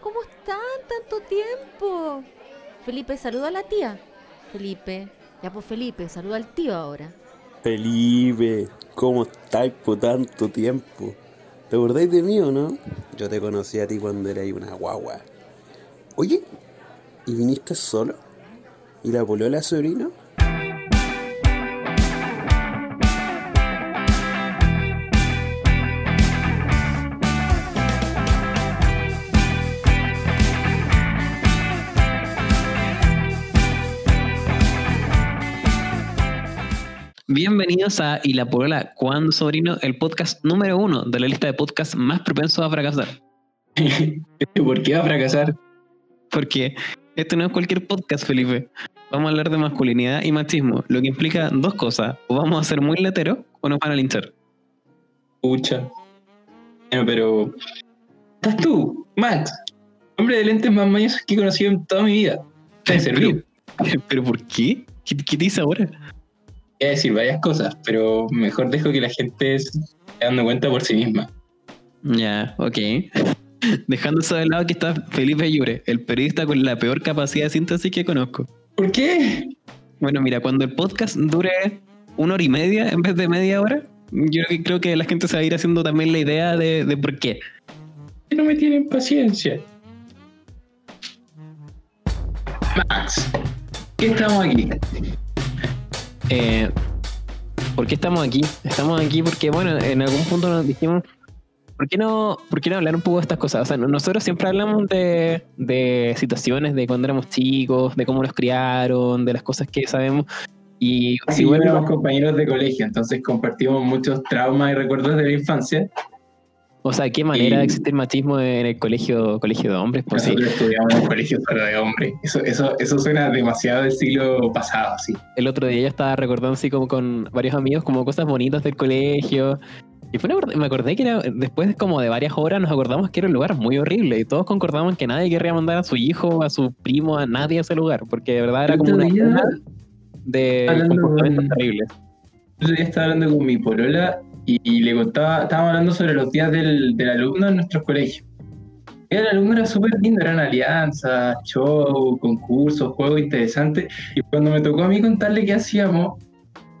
¿cómo están? Tanto tiempo. Felipe, saluda a la tía. Felipe, ya pues Felipe, saluda al tío ahora. Felipe, ¿cómo estáis por tanto tiempo? ¿Te acordáis de mí o no? Yo te conocí a ti cuando eras una guagua. Oye, ¿y viniste solo? ¿Y la la sobrina? Bienvenidos a Y la Polola, cuando sobrino, el podcast número uno de la lista de podcasts más propensos a fracasar. ¿Por qué va a fracasar? Porque esto no es cualquier podcast, Felipe. Vamos a hablar de masculinidad y machismo, lo que implica dos cosas. O vamos a ser muy lateros o nos van a linchar. Pucha. Bueno, pero. ¿Estás tú, Max? Hombre de lentes más mañosos que he conocido en toda mi vida. Te servir. Pero, ¿Pero por qué? ¿Qué, qué te dice ahora? Voy a decir varias cosas, pero mejor dejo que la gente se dando cuenta por sí misma. Ya, ok. Dejando eso de lado que está Felipe Llure, el periodista con la peor capacidad de síntesis que conozco. ¿Por qué? Bueno, mira, cuando el podcast dure una hora y media en vez de media hora, yo creo que la gente se va a ir haciendo también la idea de, de por qué. No me tienen paciencia. Max, ¿qué estamos aquí? Eh, ¿Por qué estamos aquí? Estamos aquí porque, bueno, en algún punto nos dijimos, ¿por qué no, por qué no hablar un poco de estas cosas? O sea, nosotros siempre hablamos de, de situaciones de cuando éramos chicos, de cómo nos criaron, de las cosas que sabemos. Y si bueno, éramos compañeros de colegio, entonces compartimos muchos traumas y recuerdos de la infancia. O sea, ¿qué manera de existir machismo en el colegio colegio de hombres? Pues Nosotros estudiamos en un colegio solo de hombres. Eso, eso, eso suena demasiado del siglo pasado, sí. El otro día yo estaba recordando así como con varios amigos como cosas bonitas del colegio. Y fue me acordé que era, después como de varias horas nos acordamos que era un lugar muy horrible y todos concordamos que nadie querría mandar a su hijo, a su primo, a nadie a ese lugar, porque de verdad era como una de comportamientos terribles. Yo ya estaba hablando con mi polola y, le contaba, estábamos hablando sobre los días del, del alumno en nuestros colegios. El alumno era súper lindo, eran alianzas, show, concursos, juegos interesantes. Y cuando me tocó a mí contarle qué hacíamos,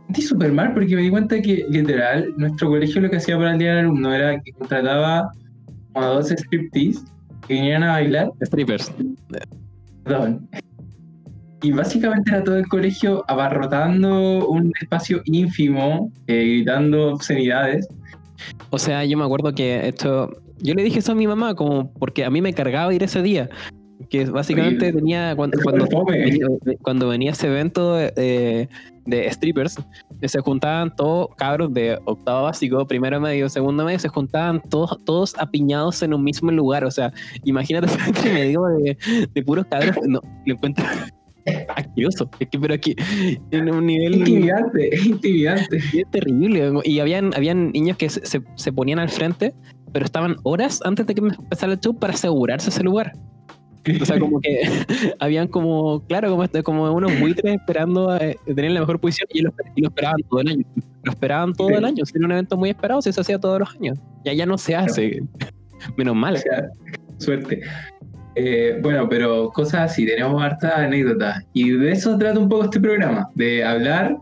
sentí súper mal porque me di cuenta que literal nuestro colegio lo que hacía para el día del alumno era que contrataba a dos striptease que vinieran a bailar. Strippers. Perdón. Y básicamente era todo el colegio abarrotando un espacio ínfimo, eh, gritando obscenidades. O sea, yo me acuerdo que esto. Yo le dije eso a mi mamá, como porque a mí me cargaba ir ese día. Que básicamente tenía. Cuando, cuando, venía, ese evento de, de strippers, se juntaban todos cabros de octavo básico, primero medio, segundo medio, se juntaban todos, todos apiñados en un mismo lugar. O sea, imagínate medio de, de puros cabros. No, lo encuentro Asqueroso. Es que, pero aquí, en un nivel. Intimidante, es intimidante. Es terrible. Y habían, habían niños que se, se, ponían al frente, pero estaban horas antes de que empezara el show para asegurarse ese lugar. O sea, como que habían como, claro, como, este, como unos buitres esperando a eh, tener la mejor posición y lo, esperaban todo el año. Lo esperaban todo el año. Era un evento muy esperado, se hacía todos los años. Y allá no se hace. Menos mal. suerte. Eh, bueno, pero cosas así, tenemos hartas anécdotas. Y de eso trata un poco este programa, de hablar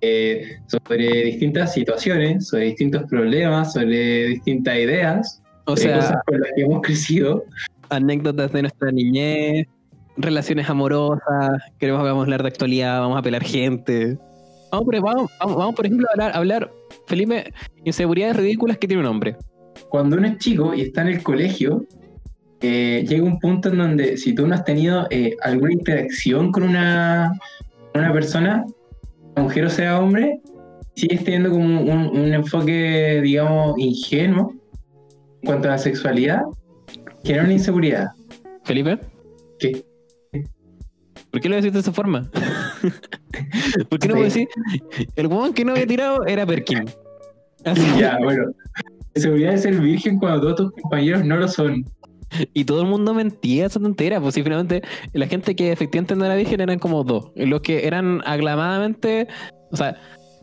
eh, sobre distintas situaciones, sobre distintos problemas, sobre distintas ideas, o sea, cosas con las que hemos crecido. Anécdotas de nuestra niñez, relaciones amorosas, queremos que vamos a hablar de actualidad, vamos a pelar gente. Vamos, por, vamos, vamos, por ejemplo, a hablar, hablar, Felipe, inseguridades ridículas que tiene un hombre. Cuando uno es chico y está en el colegio, eh, llega un punto en donde si tú no has tenido eh, alguna interacción con una, una persona, mujer o sea hombre, sigues teniendo como un, enfoque, digamos, ingenuo en cuanto a la sexualidad, genera una inseguridad. Felipe. ¿Qué? ¿Por qué lo decís de esa forma? ¿Por qué no puedo decir? El huevón que no había tirado era Perkin. Así. Ya, bueno. Seguridad de ser virgen cuando todos tus compañeros no lo son. Y todo el mundo mentía esa tontera, pues simplemente la gente que efectivamente no era virgen eran como dos. Los que eran aclamadamente, o sea,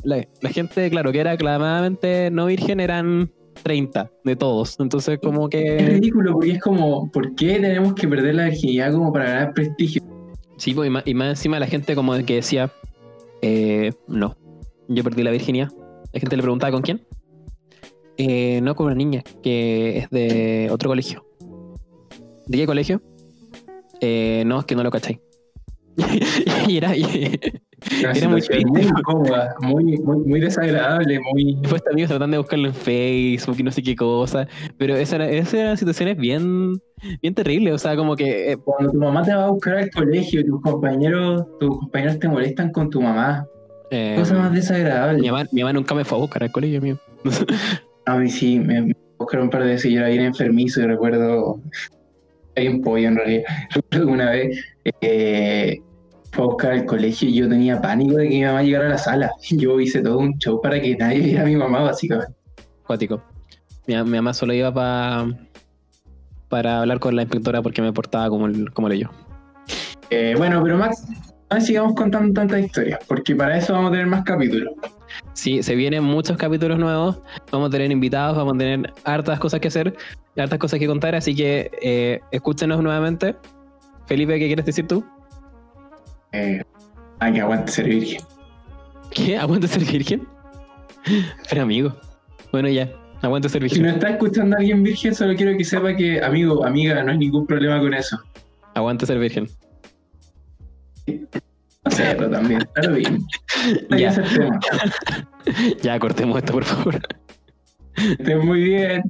la, gente, claro, que era aclamadamente no virgen eran 30 de todos. Entonces, como Es que. ridículo porque es como, ¿por qué tenemos que perder la virginidad como para ganar prestigio? Sí, pues, y, más, y más encima la gente como que decía, eh, no, yo perdí la virginidad. La gente le preguntaba con quién. Eh, no con una niña que es de otro colegio. ¿De qué colegio? Eh, no, es que no lo cacháis. y era, y, Era muy muy incómoda, muy, muy, muy desagradable, muy... después amigos tratando de buscarlo en Facebook y no sé qué cosa. Pero esas eran, esas eran situaciones bien, bien terribles. O sea, como que eh, Cuando tu mamá te va a buscar al colegio y tus compañeros, tus compañeros te molestan con tu mamá. eh, Cosa más desagradable. mi, mamá, mi mamá nunca me fue a buscar al colegio, amigo. A mí sí, me, me buscaron un par de veces y yo era bien enfermizo y recuerdo. Hay un pollo en realidad. Recuerdo que una vez eh, fue a buscar al colegio y yo tenía pánico de que mi mamá llegara a la sala. Yo hice todo un show para que nadie viera a mi mamá, básicamente. Cuático. Mi, mi mamá solo iba pa- para hablar con la inspectora porque me portaba como, el- como yo. Eh, bueno, pero Max, no sigamos contando tantas historias, porque para eso vamos a tener más capítulos. Sí, se vienen muchos capítulos nuevos. Vamos a tener invitados, vamos a tener hartas cosas que hacer, hartas cosas que contar. Así que eh, escúchenos nuevamente. Felipe, ¿qué quieres decir tú? Eh, ay, que aguante ser virgen. ¿Qué? ¿Aguanta ser virgen? Pero amigo. Bueno, ya. Aguanta ser Si virgen. no está escuchando a alguien virgen, solo quiero que sepa que, amigo, amiga, no hay ningún problema con eso. Aguanta ser virgen. Hacerlo también, está lo bien. Ya cortemos esto, por favor. Estén muy bien.